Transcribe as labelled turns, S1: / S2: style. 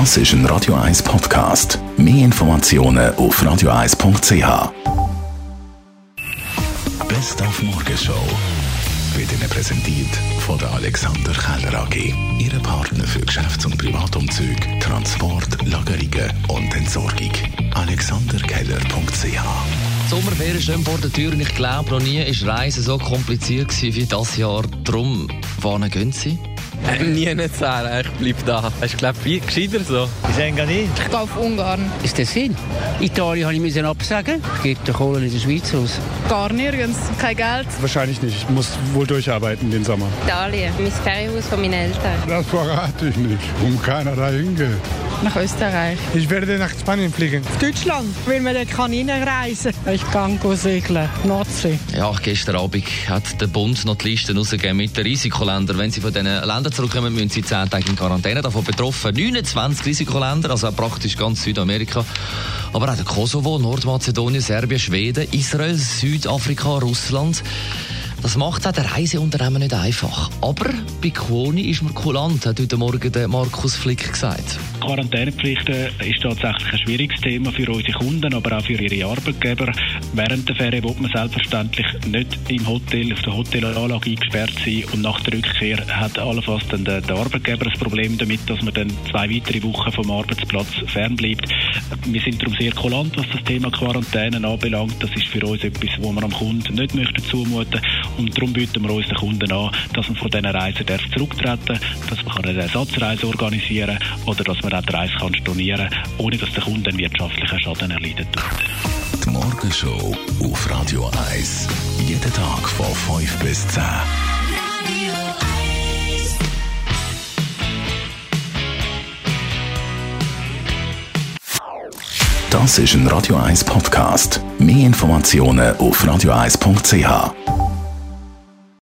S1: Das ist ein Radio 1 Podcast. Mehr Informationen auf radio1.ch. Best auf Morgenshow wird Ihnen präsentiert von der Alexander Keller AG. Ihre Partner für Geschäfts- und Privatumzug, Transport, Lagerungen und Entsorgung. AlexanderKeller.ch
S2: Die Sommerferien stehen vor der Tür und ich glaube, noch nie war Reisen so kompliziert wie das Jahr. Darum, wohin gehen Sie?
S3: Äh, nie nicht sagen, ich bleib da. Ich glaube, viel gescheiter so.
S4: Ich denke nicht.
S5: Ich gehe auf Ungarn.
S6: Ist das Sinn? Italien habe ich müssen absagen. Ich gebe den Kohle in der Schweiz aus.
S5: Gar nirgends. Kein Geld.
S7: Wahrscheinlich nicht. Ich muss wohl durcharbeiten den Sommer.
S8: Italien, mein Ferienhaus von meinen Eltern.
S9: Das verrate ich nicht, um keiner dahin geht.
S5: Nach Österreich.
S9: Ich werde nach Spanien fliegen.
S10: Deutschland, weil man dort kann reinreisen
S6: Ich gehe segeln, Nordsee.
S2: Ja, gestern Abend hat der Bund noch die Liste rausgegeben mit den Risikoländern. Wenn Sie von diesen Ländern zurückkommen, müssen Sie 10 Tage in Quarantäne. Davon betroffen 29 Risikoländer, also praktisch ganz Südamerika. Aber auch der Kosovo, Nordmazedonien, Serbien, Schweden, Israel, Südafrika, Russland. Das macht auch den Reiseunternehmen nicht einfach. Aber bei Quoni ist man kulant, hat heute Morgen der Markus Flick gesagt.
S11: Quarantänepflichten ist tatsächlich ein schwieriges Thema für unsere Kunden, aber auch für ihre Arbeitgeber. Während der Ferien wird man selbstverständlich nicht im Hotel, auf der Hotelanlage eingesperrt sein und nach der Rückkehr hat allenfalls dann der, der Arbeitgeber ein Problem damit, dass man dann zwei weitere Wochen vom Arbeitsplatz fernbleibt. Wir sind darum sehr kulant, was das Thema Quarantäne anbelangt. Das ist für uns etwas, wo wir am Kunden nicht möchten zumuten und darum bieten wir unseren Kunden an, dass man von diesen Reisen darf zurücktreten dass man eine Ersatzreise organisieren kann oder dass man auch die Reise kann stornieren kann, ohne dass der Kunde einen wirtschaftlichen Schaden erleidet.
S1: Die Morgenshow auf Radio 1. Jeden Tag von 5 bis 10. Das ist ein Radio 1 Podcast. Mehr Informationen auf radio1.ch.